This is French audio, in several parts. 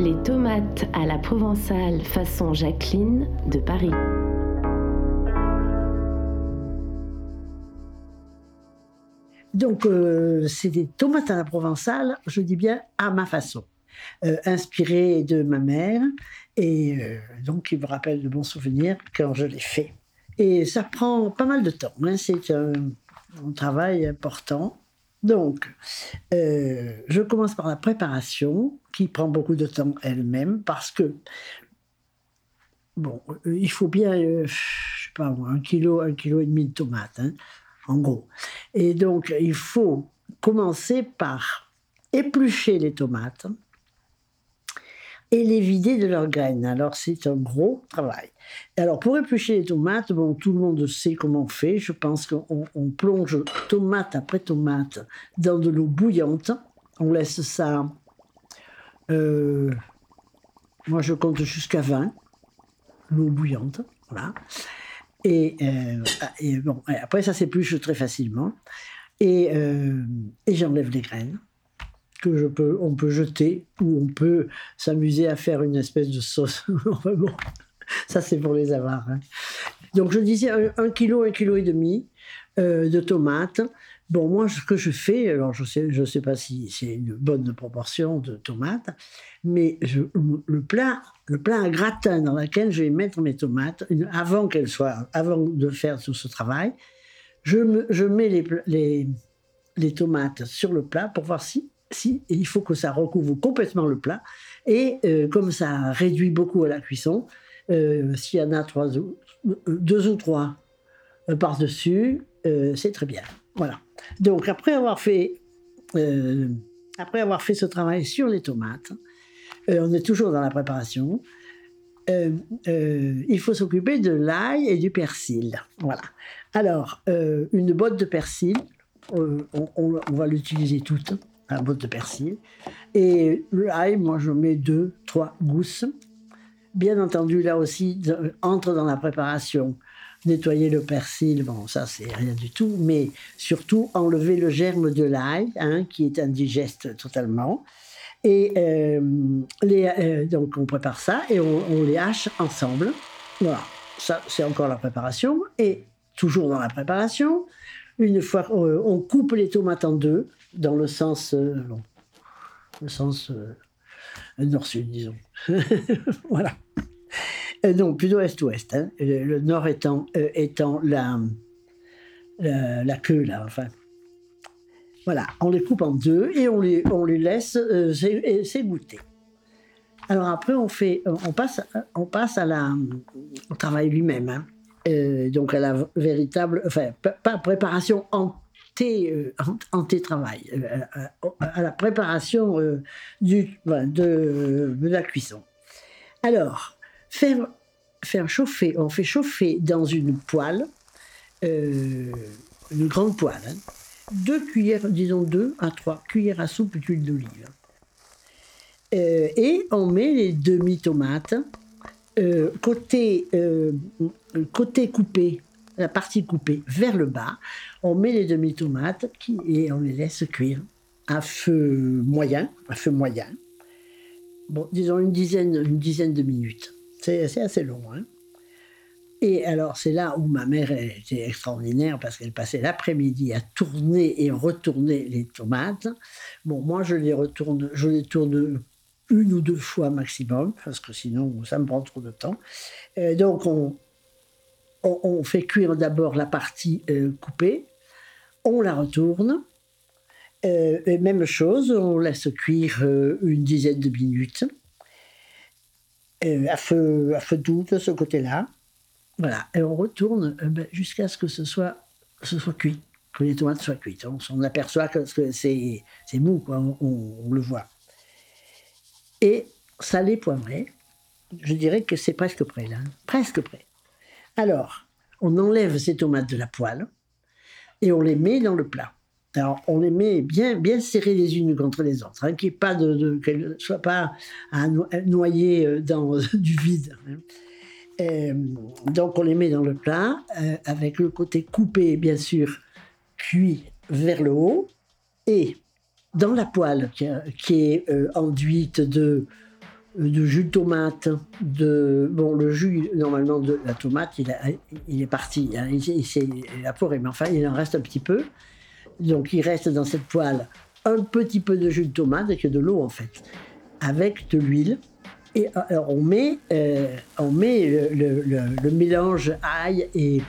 Les tomates à la provençale façon Jacqueline de Paris. Donc, euh, c'est des tomates à la provençale, je dis bien à ma façon, euh, de ma mère, et euh, donc qui me rappelle de bons souvenirs quand je l'ai fait. Et ça prend pas mal de temps, hein, c'est un, travail important. Donc, je commence par la préparation, qui prend beaucoup de temps elle-même, parce que, bon, il faut bien, je sais pas un kilo, un kilo et demi de tomates, hein, en gros. Et donc, il faut commencer par éplucher les tomates et les vider de leurs graines. Alors, c'est un gros travail. Alors, pour éplucher les tomates, bon, tout le monde sait comment on fait. Je pense qu'on plonge tomate après tomate dans de l'eau bouillante. On laisse ça. Euh, moi, je compte jusqu'à 20, l'eau bouillante. Voilà. Euh, et, bon, après, ça s'épluche très facilement. Et, euh, et j'enlève les graines que je peux, on peut jeter ou on peut s'amuser à faire une espèce de sauce. bon, ça c'est pour les avares. Hein. Donc je disais un, kilo, un kilo et demi euh, de tomates. Bon, moi, ce que je fais, alors je ne sais, je sais pas si c'est une bonne proportion de tomates, mais le plat, le plat à gratin dans lequel je vais mettre mes tomates, avant qu'elles soient, avant de faire tout ce travail, je, je mets les, les, les, tomates sur le plat pour voir si, si il faut que ça recouvre complètement le plat. Et euh, comme ça réduit beaucoup à la cuisson, euh, s'il y en a trois, deux ou trois euh, par-dessus, c'est très bien. Voilà. Donc après avoir fait, euh, après avoir fait ce travail sur les tomates, euh, on est toujours dans la préparation. Euh, il faut s'occuper de l'ail et du persil. Voilà. Alors, une botte de persil, on, va l'utiliser toute, la botte de persil. Et l'ail, moi je mets deux, trois gousses. Bien entendu, là aussi, entre dans la préparation nettoyer le persil, bon, ça c'est rien du tout, mais surtout enlever le germe de l'ail, hein, qui est indigeste totalement. Et euh, les, euh, donc on prépare ça et on, les hache ensemble. Voilà, ça c'est encore la préparation. Et toujours dans la préparation, une fois euh, on coupe les tomates en deux, dans le sens, le sens nord-sud, disons. voilà. Euh, non, plutôt est-ouest. Hein. Le, nord étant, euh, étant la, la, queue, là, enfin. Voilà, on les coupe en deux et on les, on les laisse euh, s'égoutter. Alors après, on, fait, on, passe, on passe à la, au travail lui-même. Hein. donc à la véritable, enfin, pas préparation en anté-travail, à la préparation du, de, la cuisson. Alors, faire, faire chauffer, on fait chauffer dans une poêle, euh, une grande poêle, hein, deux cuillères, disons deux à trois cuillères à soupe d'huile d'olive. Euh, et on met les demi-tomates, euh, côté, côté coupé, la partie coupée vers le bas, on met les demi-tomates et on les laisse cuire à feu moyen, à feu moyen. Bon, disons une dizaine, une dizaine de minutes. C'est assez long. Hein. Et alors, c'est là où ma mère était extraordinaire parce qu'elle passait l'après-midi à tourner et retourner les tomates. Bon, moi, je les retourne, je les tourne une ou deux fois maximum parce que sinon, ça me prend trop de temps. donc, on, on, fait cuire d'abord la partie euh, coupée, on la retourne. Euh, et même chose, on laisse cuire euh, une dizaine de minutes. À, feu, doux de ce côté-là. Voilà, et on retourne ben, jusqu'à ce que ce soit, ce soit cuit, que les tomates soient cuites. On, on aperçoit que, c'est mou, quoi, on, le voit. Et salé poivré, je dirais que c'est presque prêt là, presque prêt. Alors, on enlève ces tomates de la poêle et on les met dans le plat. Alors, on les met bien, bien serrées les unes contre les autres, hein, qu'elles ne soient pas noyées euh, dans du vide. Hein. Euh, donc, on les met dans le plat, euh, avec le côté coupé, bien sûr, cuit vers le haut, et dans la poêle qui, est enduite de de jus de tomate, de bon le jus normalement de la tomate il, est parti, hein, il, s'est évaporé, mais enfin il en reste un petit peu. Donc il reste dans cette poêle un petit peu de jus de tomate et de l'eau en fait, avec de l'huile. Et alors on met, euh, on met le, mélange ail et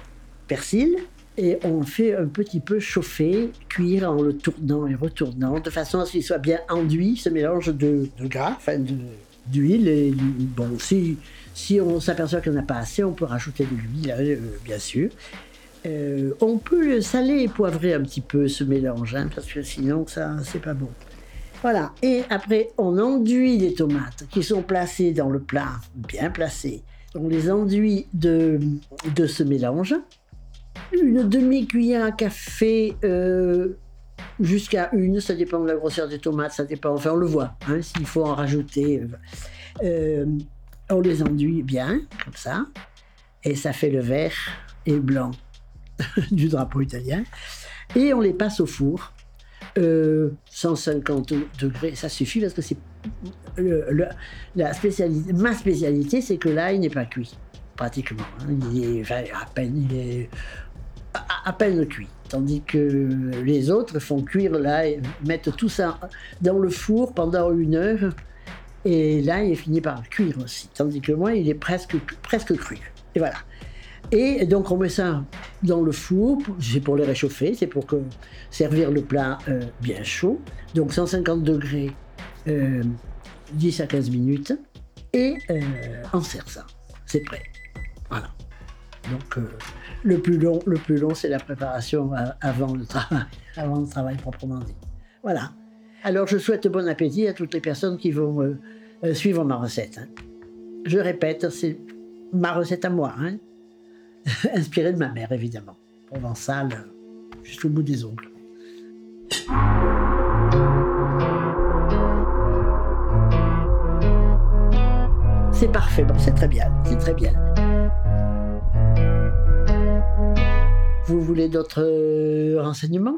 persil et on fait un petit peu chauffer, cuire en le tournant et retournant, de façon à ce qu'il soit bien enduit, ce mélange de, de gras, enfin d'huile. Et bon, si, si on s'aperçoit qu'il n'y en a pas assez, on peut rajouter de l'huile, euh, bien sûr. Euh, on peut le saler et poivrer un petit peu ce mélange, hein, parce que sinon, ça, c'est pas bon. Voilà. Et après, on enduit les tomates qui sont placées dans le plat, bien placées. On les enduit de, de ce mélange une demi-cuillère à café euh, jusqu'à une, ça dépend de la grosseur des tomates, ça dépend, enfin on le voit, hein, s'il faut en rajouter. Euh, euh, on les enduit bien, comme ça, et ça fait le vert et blanc du drapeau italien. Et on les passe au four. 150 degrés, ça suffit parce que c'est la spécialité, ma spécialité, c'est que l'ail n'est pas cuit pratiquement. Hein. Il est, à peine, à, peine cuit. Tandis que les autres font cuire l'ail, mettent tout ça dans le four pendant une heure, et est fini par cuire aussi. Tandis que moi, il est presque, presque cru. Et voilà. Et donc on met ça dans le four, c'est pour le réchauffer, c'est pour que, servir le plat euh, bien chaud. Donc 150 degrés, 10 euh, à 15 minutes, et euh, on sert ça. C'est prêt. Voilà. Donc le plus long, le plus long, c'est la préparation avant le travail, avant le travail proprement dit. Voilà. Alors je souhaite bon appétit à toutes les personnes qui vont euh, euh, suivre ma recette. Hein. Je répète, c'est ma recette à moi, hein. inspirée de ma mère évidemment, provençale jusqu'au bout des ongles. C'est parfait, bon, c'est très bien, c'est très bien. Vous voulez d'autres euh, renseignements?